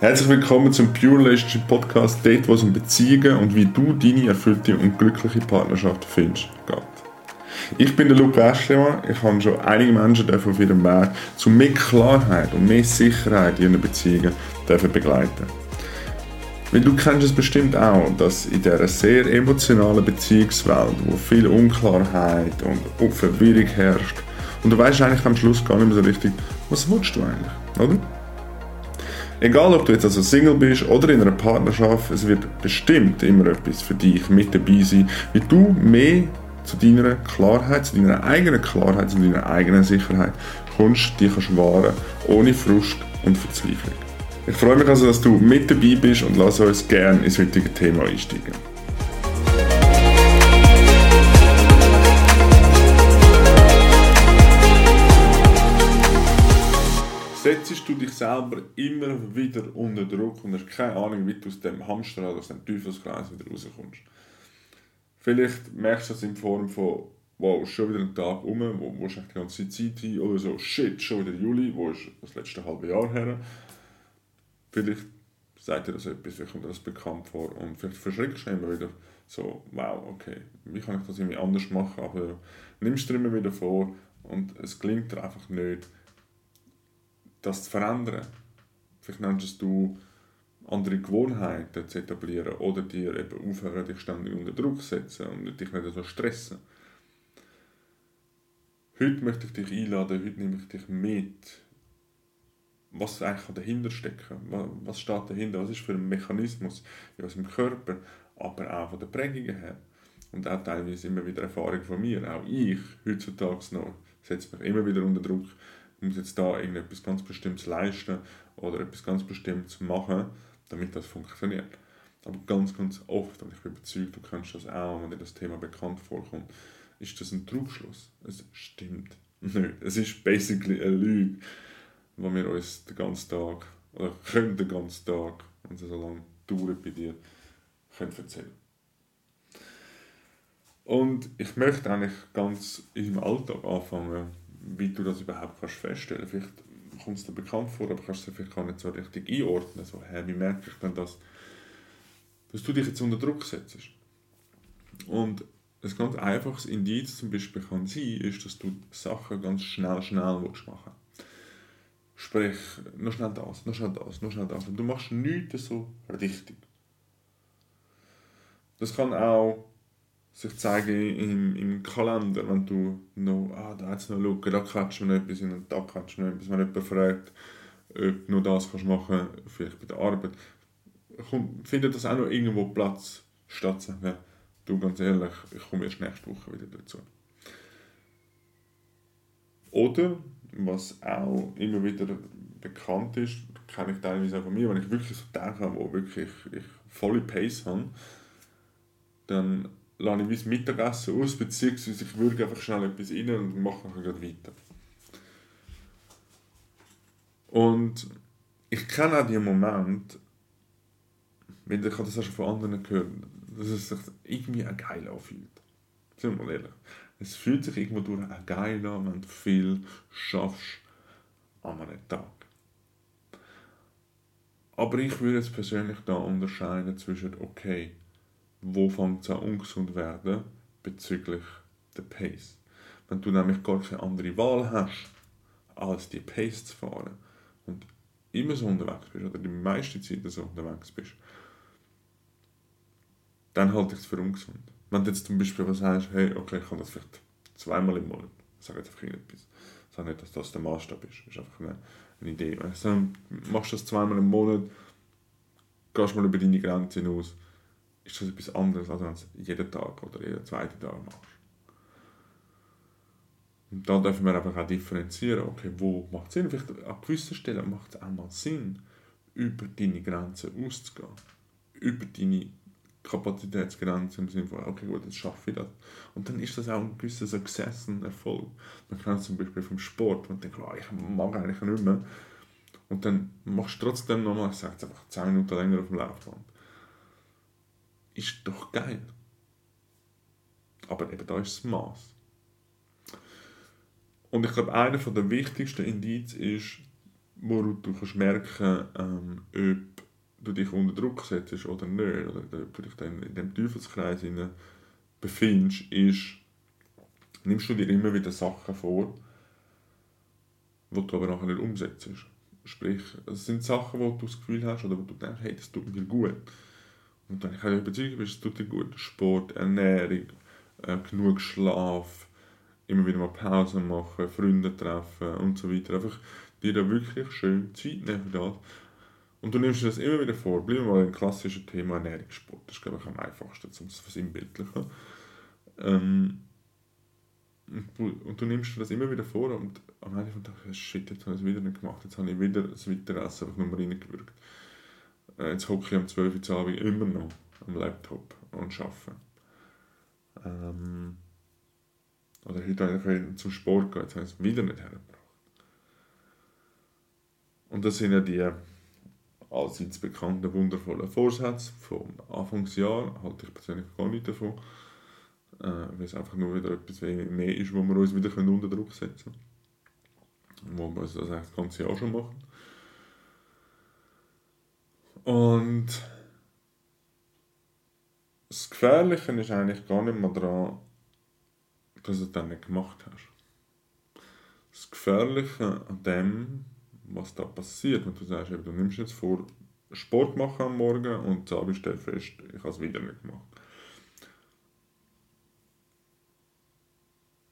Herzlich willkommen zum Pure Relationship Podcast, dort wo es um Beziehungen und wie du deine erfüllte und glückliche Partnerschaft findest geht. Ich bin der Luca Eschlemann, ich habe schon einige Menschen auf ihrem Weg zu mehr Klarheit und mehr Sicherheit in ihren Beziehungen begleiten weil du kennst es bestimmt auch, dass in dieser sehr emotionalen Beziehungswelt, wo viel Unklarheit und Verwirrung herrscht, und du weißt eigentlich am Schluss gar nicht mehr so richtig, was willst du eigentlich, oder? Egal, ob du jetzt also Single bist oder in einer Partnerschaft, es wird bestimmt immer etwas für dich mit dabei sein, wie du mehr zu deiner Klarheit, zu deiner eigenen Klarheit, zu deiner eigenen Sicherheit kommst, die kannst wahren, ohne Frust und Verzweiflung. Ich freue mich also, dass du mit dabei bist und lass uns gerne ins heutige Thema einsteigen. Setzt du dich selber immer wieder unter Druck und hast keine Ahnung, wie du aus dem Hamsterrad, aus dem Teufelskreis wieder rauskommst. Vielleicht merkst du das in Form von wow, schon wieder ein Tag um, wo, wo ist die ganze Zeit hin, oder so, shit, schon wieder Juli, wo ist das letzte halbe Jahr her vielleicht sagt dir das etwas, vielleicht kommt dir das bekannt vor und vielleicht verschreckst du immer wieder so, wow, okay, wie kann ich das irgendwie anders machen, aber nimmst dir immer wieder vor und es gelingt dir einfach nicht, das zu verändern. Vielleicht nennst du andere Gewohnheiten zu etablieren oder dir eben aufhören, dich ständig unter Druck zu setzen und dich nicht so stressen. Heute möchte ich dich einladen, heute nehme ich dich mit was eigentlich dahinter stecken Was steht dahinter? Was ist für ein Mechanismus in unserem Körper, aber auch von den Prägungen her. Und auch teilweise immer wieder Erfahrung von mir. Auch ich, heutzutage noch, setze mich immer wieder unter Druck, muss jetzt da irgendetwas ganz Bestimmtes leisten oder etwas ganz Bestimmtes machen, damit das funktioniert. Aber ganz, ganz oft, und ich bin überzeugt, du kennst das auch, wenn dir das Thema bekannt vorkommt, ist das ein Trugschluss. Es stimmt nicht. Es ist basically eine Lüge wo wir uns den ganzen Tag, oder können den ganzen Tag, wenn es so lange dauert bei dir, können erzählen. Und ich möchte eigentlich ganz deinem Alltag anfangen, wie du das überhaupt kannst feststellen. Vielleicht kommt es dir bekannt vor, aber kannst es vielleicht gar nicht so richtig einordnen. So, hey, wie merke ich denn das, dass du dich jetzt unter Druck setzt? Und ein ganz einfaches Indiz zum Beispiel kann sein, ist, dass du Sachen ganz schnell, schnell machen willst. Sprich, noch schnell das, noch schnell das, noch schnell das. Und du machst nichts so richtig. Das kann auch zeigen im, im Kalender, wenn du noch, ah, da jetzt noch schauen, da kannst du noch etwas und da kannst du noch etwas. Wenn jemand fragt, ob du nur das kannst machen vielleicht bei der Arbeit, findet das auch noch irgendwo Platz, statt zu sagen, du ganz ehrlich, ich komme erst nächste Woche wieder dazu. Oder was auch immer wieder bekannt ist, kenne ich teilweise auch von mir, wenn ich wirklich so Tage habe, wo wirklich ich volle Pace habe, dann lasse ich mein Mittagessen aus, beziehungsweise ich würge einfach schnell etwas rein und mache dann gleich weiter. Und ich kenne auch diesen Moment, weil ich das auch schon von anderen gehört, dass es sich irgendwie auch geil anfühlt. Sind wir mal ehrlich. Es fühlt sich irgendwo durch auch geil an, wenn du viel schaffst an einem Tag. Aber ich würde jetzt persönlich da unterscheiden zwischen, okay, wo fängt es an ungesund werden bezüglich der Pace. Wenn du nämlich gar keine andere Wahl hast, als die Pace zu fahren und immer so unterwegs bist oder die meiste Zeit so unterwegs bist, dann halte ich es für ungesund. Wenn du jetzt zum Beispiel was sagst, hey, okay, ich kann das vielleicht zweimal im Monat, ich sage jetzt einfach irgendetwas. Ich sage nicht, dass das der Maßstab ist, das ist einfach eine, eine Idee. Du machst das zweimal im Monat, gehst mal über deine Grenzen hinaus, ist das etwas anderes, als wenn du es jeden Tag oder jeden zweiten Tag machst. Und da dürfen wir einfach auch differenzieren, okay, wo macht es Sinn? Vielleicht an gewissen Stellen macht es auch mal Sinn, über deine Grenzen auszugehen. Über deine Kapazitätsgrenze im Sinne von, okay, gut, jetzt schaffe ich das. Und dann ist das auch ein gewisser Success, ein Erfolg. Man kann zum Beispiel vom Sport, man denkt, oh, ich mag eigentlich nicht mehr. Und dann machst du trotzdem nochmal, ich sage es einfach 10 Minuten länger auf dem Laufband. Ist doch geil. Aber eben da ist das Maß. Und ich glaube, einer der wichtigsten Indizien ist, wo du kannst merken ähm, ob du dich unter Druck setzt oder nicht, oder ob du dich dann in dem Teufelskreis befindest, ist, nimmst du dir immer wieder Sachen vor, die du aber nachher nicht umsetzt. Sprich, es sind Sachen, wo du das Gefühl hast oder wo du denkst, hey, das tut mir gut. Und dann ich auch überzeugt bist, es tut dir gut. Sport, Ernährung, äh, genug Schlaf, immer wieder mal Pause machen, Freunde treffen und so weiter. Einfach dir da wirklich schön Zeit nehmen das. Und du nimmst dir das immer wieder vor. Bleiben wir mal ein klassisches Thema Ernährungssport. Das ist, glaube ich, am einfachsten, um es versinnbildlichen. Ähm, und du nimmst dir das immer wieder vor und am Ende von Tag shit, jetzt habe ich es wieder nicht gemacht, jetzt habe ich wieder das Weiteressen einfach nur reingewürgt. Äh, jetzt hocke ich am 12 Uhr Abend immer noch am Laptop und arbeite. Ähm, oder heute habe ich zum Sport gehen, jetzt habe ich es wieder nicht hergebracht. Und das sind ja die allseits bekannten wundervollen Vorsätze vom Anfangsjahr, halte ich persönlich gar nicht davon äh, weil es einfach nur wieder etwas mehr ist, wo wir uns wieder unter Druck setzen können. Wo wir das eigentlich das ganze Jahr schon machen. Und das Gefährliche ist eigentlich gar nicht mehr daran, dass du dann nicht gemacht hast. Das Gefährliche an dem, was da passiert, wenn du sagst, du nimmst jetzt vor, Sport machen am Morgen und dann stellst fest, ich habe es wieder nicht gemacht.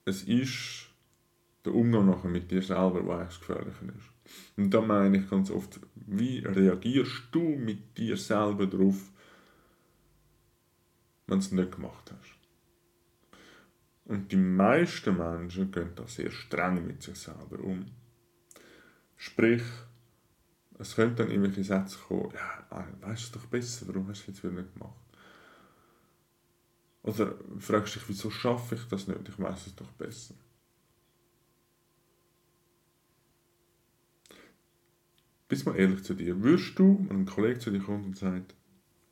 es ist der Umgang nachher mit dir selber, der eigentlich das Gefährliche ist. Und da meine ich ganz oft, wie reagierst du mit dir selber darauf, wenn du es nicht gemacht hast? Und die meisten Menschen gehen da sehr streng mit sich selber um. Sprich, es könnten dann irgendwelche Sätze kommen, ja, ah, weißt du doch besser, warum hast du es jetzt wieder nicht gemacht? Oder fragst dich, wieso schaffe ich das nicht? Ich weiß es doch besser. Bist mal ehrlich zu dir. Würdest du, wenn ein Kollege zu dir kommt und sagt,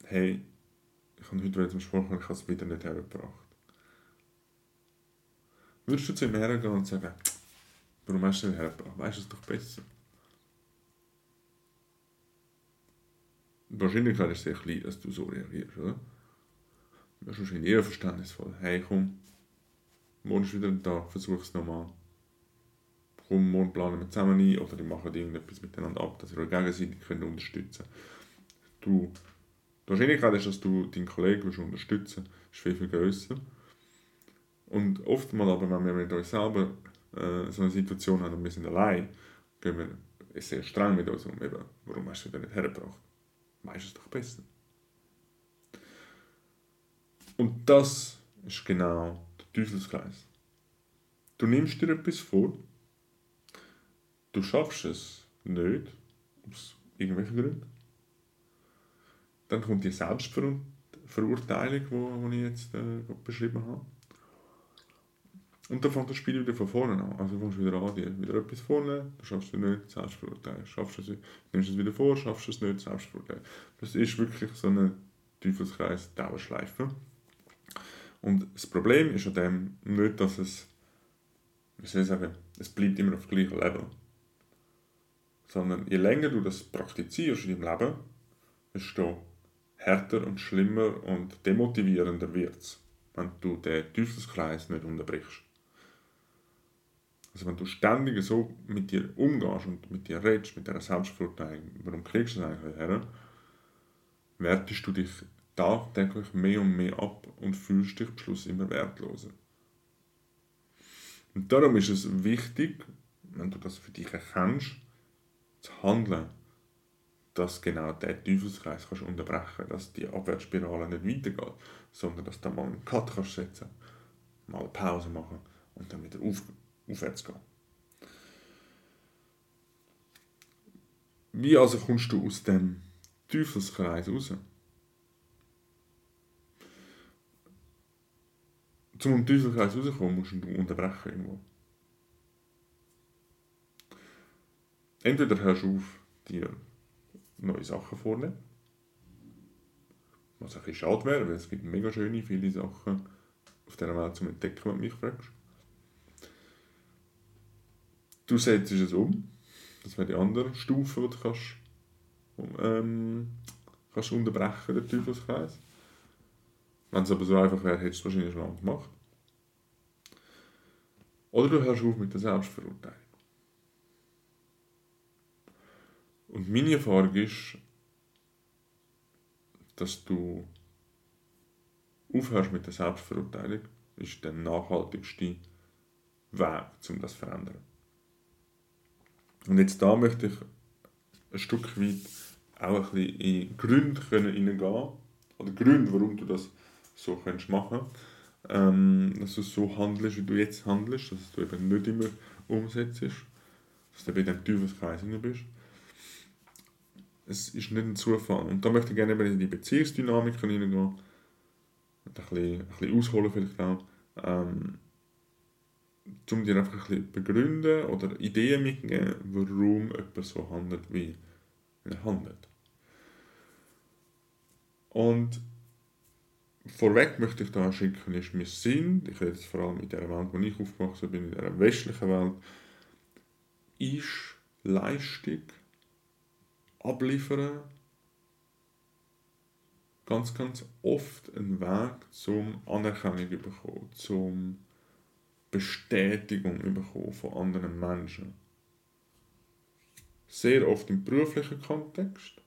hey, ich habe heute zum Sport ich habe es wieder nicht hergebracht. Würdest du zu ihm hergehen und sagen, warum hast du es nicht hergebracht? Weißt du es doch besser? Die Wahrscheinlichkeit ist sehr klein, dass du so reagierst, oder? Das ist wahrscheinlich eher verständnisvoll. Hey, komm, morgen ist wieder ein Tag, versuch es nochmal. Komm, morgen planen wir zusammen ein oder die machen irgendetwas miteinander ab, dass ihr gegenseitig könnt unterstützen könnt. Die Wahrscheinlichkeit ist, dass du deinen Kollegen unterstützen ist viel, viel grösser. Und oftmals aber, wenn wir mit uns selber äh, so eine Situation haben und wir sind allein, gehen wir sehr streng mit uns um. Eben, warum hast du das nicht hergebracht? Weißt du es doch besser. Und das ist genau der Teufelskreis. Du nimmst dir etwas vor, du schaffst es nicht, aus irgendwelchen Gründen. Dann kommt die Selbstverurteilung, die ich jetzt äh, beschrieben habe. Und dann fängt das Spiel wieder von vorne an. Also fängst du wieder an, dir wieder etwas vornehmen, du schaffst es nicht, Selbstverurteilung. Schaffst es, nimmst es wieder vor, schaffst es nicht, Selbstverurteilung. Das ist wirklich so eine Teufelskreis, Dauerschleife. Und das Problem ist an dem nicht, dass es, wie soll ich sagen, es bleibt immer auf gleichem Level. Sondern je länger du das praktizierst in deinem Leben, desto härter und schlimmer und demotivierender wird es, wenn du den Teufelskreis nicht unterbrichst. Also wenn du ständig so mit dir umgehst und mit dir redest, mit dieser Selbstverurteilung, warum kriegst du das eigentlich her, wertest du dich tagtäglich mehr und mehr ab und fühlst dich am Schluss immer wertloser. Und darum ist es wichtig, wenn du das für dich erkennst, zu handeln, dass genau der Teufelskreis kannst unterbrechen dass die Abwärtsspirale nicht weitergeht, sondern dass du mal einen Cut kannst setzen mal eine Pause machen und dann wieder auf, aufwärts gehen. Wie also kommst du aus dem Teufelskreis raus? zum Teufelskreis rauszukommen, musst du unterbrechen irgendwo. Entweder hörst du auf, dir neue Sachen vornehmen, was ein bisschen schade wäre, weil es gibt mega schöne, viele Sachen auf dieser Welt zum Entdecken, wenn du mich fragst. Du setzt es um, Das wäre die andere Stufe, die du kannst, ähm, kannst unterbrechen, den Teufelskreis. Wenn es aber so einfach wäre, hättest du es wahrscheinlich schon lange gemacht. Oder du hörst auf mit der Selbstverurteilung. Und meine Erfahrung ist, dass du aufhörst mit der Selbstverurteilung, ist der nachhaltigste Weg, um das zu verändern. Und jetzt da möchte ich ein Stück weit auch ein bisschen in Gründe hineingehen oder Gründe, warum du das so kannst machen ähm, dass du so handelst, wie du jetzt handelst, dass du eben nicht immer umsetzt, dass du bei dem Teufelskreis bist. Es ist nicht ein Zufall. Und da möchte ich gerne in die Beziehungsdynamik hineingehen ein bisschen, ein bisschen ausholen vielleicht auch. Ähm, um dir einfach ein bisschen begründen oder Ideen mitgeben, warum jemand so handelt, wie er handelt. Und vorweg möchte ich da schicken, ist, wir sind, ich rede jetzt vor allem in der Welt, wo ich aufgewachsen bin, in der westlichen Welt, ist Leistung abliefern ganz, ganz oft ein Weg zum Anerkennung bekommen, zum Bestätigung bekommen von anderen Menschen. Sehr oft im beruflichen Kontext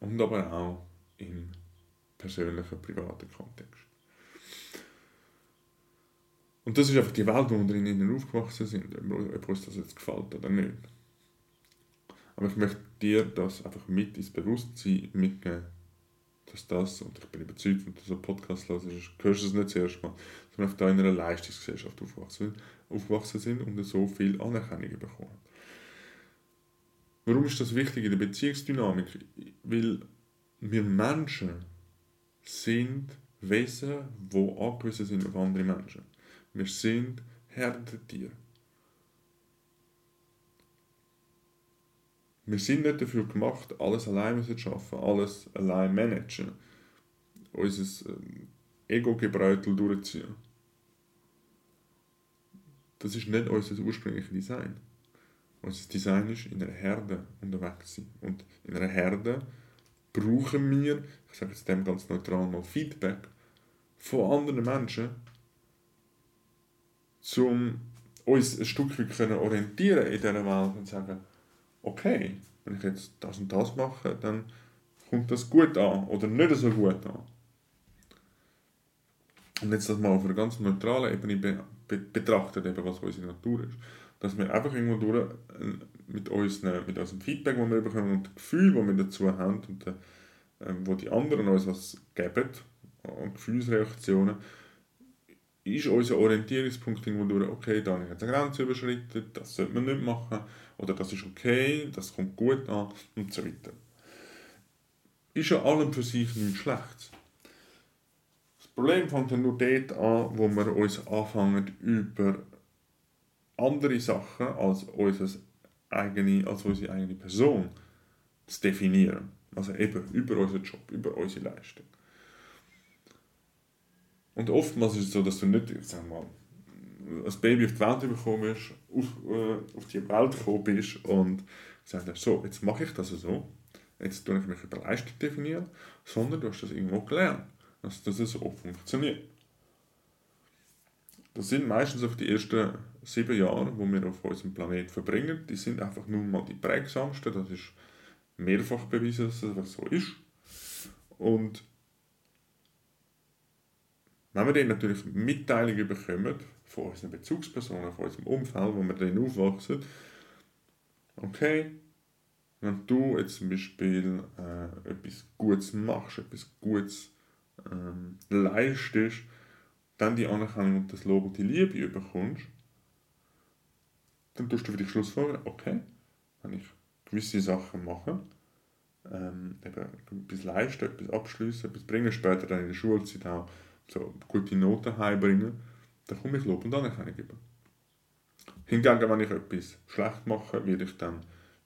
und aber auch im persönlichen, privaten Kontext. Und das ist einfach die Welt, wo wir drinnen aufgewachsen sind, ob uns das jetzt gefällt oder nicht. Aber ich möchte dir das einfach mit ins Bewusstsein mitgeben, dass das, und ich bin überzeugt, wenn du so einen Podcast hörst, hörst du es nicht zuerst mal, dass wir auf einer Leistungsgesellschaft aufgewachsen, aufgewachsen sind und so viel Anerkennung bekommen. Warum ist das wichtig in der Beziehungsdynamik? Weil wir Menschen sind Wesen, die angewiesen sind auf andere Menschen. Wir sind Herdentiere. Wir sind nicht dafür gemacht, alles allein zu schaffen, alles allein managen, unser ähm, Ego-Gebräutel durchziehen. Das ist nicht unser ursprüngliches Design. Unser Design ist, in einer Herde unterwegs zu sein. Und in einer Herde brauchen wir, ich sage jetzt dem ganz neutral mal, Feedback von anderen Menschen, um uns ein Stück weit orientieren in dieser Welt und sagen, okay, wenn ich jetzt das und das mache, dann kommt das gut an oder nicht so gut an. Und jetzt das mal auf einer ganz neutralen Ebene be be betrachtet, eben, was unsere Natur ist. Dass wir einfach irgendwo durch äh, mit, unseren, mit unserem Feedback, das wir bekommen und dem Gefühl, das wir dazu haben und äh, wo die anderen uns was geben, und Gefühlsreaktionen, ist unser Orientierungspunkt irgendwo durch, okay, da habe ich jetzt eine Grenze überschritten, das sollte man nicht machen, oder das ist okay, das kommt gut an und so weiter. Ist ja allem für sich nichts Schlechtes. Das Problem fängt dann nur dort an, wo wir uns anfangen, über andere Sachen als, eigene, als unsere eigene Person zu definieren. Also eben über unseren Job, über unsere Leistung. Und oftmals ist es so, dass du nicht, ich sag mal, als Baby auf die Welt bekommen bist, auf, äh, auf die Welt gekommen bist und gesagt hast, so, jetzt mache ich das so, jetzt tue ich mich über Leistung definieren, sondern du hast das irgendwo gelernt, dass das so funktioniert. Das sind meistens auch die ersten sieben Jahre, wo wir auf unserem Planeten verbringen, die sind einfach nur mal die prägsamsten, das ist mehrfach bewiesen, dass das einfach so ist. Und wenn wir dann natürlich Mitteilungen bekommen von unseren Bezugspersonen, von unserem Umfeld, wo wir dann aufwachsen, okay, wenn du jetzt zum Beispiel äh, etwas Gutes machst, etwas Gutes ähm, leistest, dann die Anerkennung und das Lob und die Liebe bekommst, dann tust du für dich Schlussfolgerung, okay, wenn ich gewisse Sachen mache, ähm, eben etwas leisten, etwas abschließen, etwas bringen, später dann in der Schulzeit auch so gute Noten heimbringen, dann komme ich Lob und Anerkennung über. Hingegen, wenn ich etwas schlecht mache, werde ich dann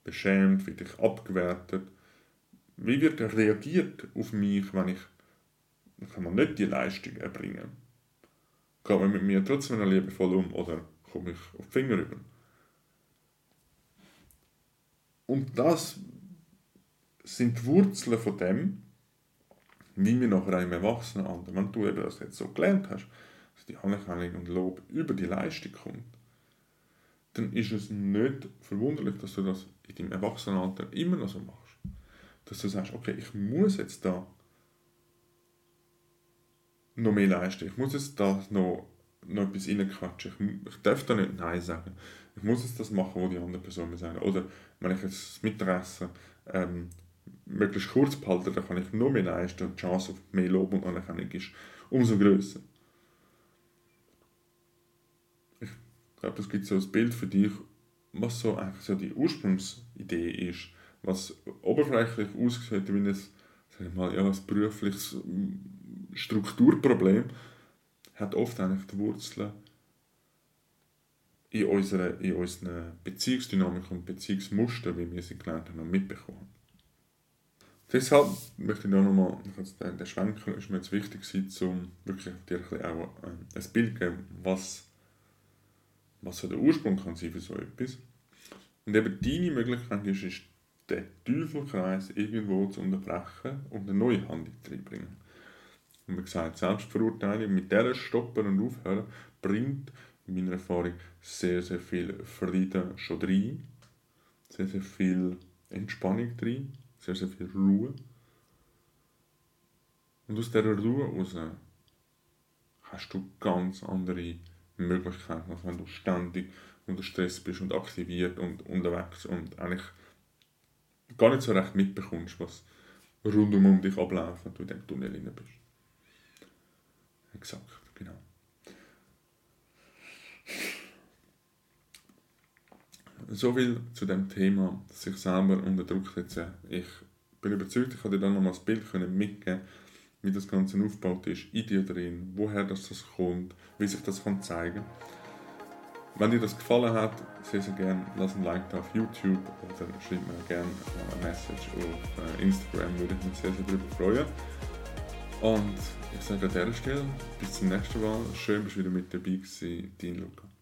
beschämt, werde ich abgewertet. Wie wird reagiert auf mich, wenn ich, kann man nicht die Leistung erbringen? Geht man mit mir trotzdem liebevoll um oder komme ich auf die Finger über? Und das sind die Wurzeln von dem, wie wir nachher im Erwachsenenalter, wenn du das jetzt so gelernt hast, dass die Anerkennung und Lob über die Leistung kommt, dann ist es nicht verwunderlich, dass du das in deinem Erwachsenenalter immer noch so machst. Dass du sagst, okay, ich muss jetzt da noch mehr leisten. Ich muss jetzt da noch, noch etwas reinquatschen. Ich, ich darf da nicht Nein sagen. Ich muss jetzt das machen, was die andere Person mir sagt. Oder wenn ich jetzt das Mittagessen ähm, möglichst kurz behalte, dann kann ich noch mehr leisten und die Chance auf mehr Lob und Anerkennung ist umso größer. Ich glaube, das gibt so ein Bild für dich, was so eigentlich so die Ursprungsidee ist, was oberflächlich aussieht wie ein, sag mal, ja, ein berufliches Strukturproblem, hat oft eigentlich die Wurzeln in, unserer, in unseren Beziehungsdynamik und Beziehungsmuster, wie wir sie gelernt haben, mitbekommen. Deshalb möchte ich noch einmal, der, Schwenker ist mir jetzt wichtig, um wirklich dir auch ähm, ein Bild zu geben, was, was so der Ursprung kann sein für so etwas. Und eben deine Möglichkeit ist, ist den Teufelkreis irgendwo zu unterbrechen und eine neue Handlung zu bringen. Und wie gesagt, Selbstverurteilung mit der stoppen und aufhören bringt in meiner Erfahrung sehr, sehr viel Frieden schon rein, sehr, sehr viel Entspannung rein sehr, sehr viel Ruhe. Und aus dieser Ruhe heraus hast du ganz andere Möglichkeiten, als wenn du ständig unter Stress bist und aktiviert und unterwegs und eigentlich gar nicht so recht mitbekommst, was rundum um dich abläuft, wenn du in diesem Tunnel drin bist. Exakt, genau. So viel zu dem Thema, sich selber unter Druck setzen. Ich bin überzeugt, ich konnte dir dann noch mal das Bild mitgeben wie das Ganze aufgebaut ist, in dir drin, woher das, das kommt, wie sich das kann zeigen Wenn dir das gefallen hat, sehr, sehr gerne lass ein Like da auf YouTube oder schreib mir gerne eine Message auf äh, Instagram, würde ich mich sehr, sehr darüber freuen. Und ich sage an dieser Stelle, bis zum nächsten Mal. Schön, dass du wieder mit dabei gewesen, dein Luca.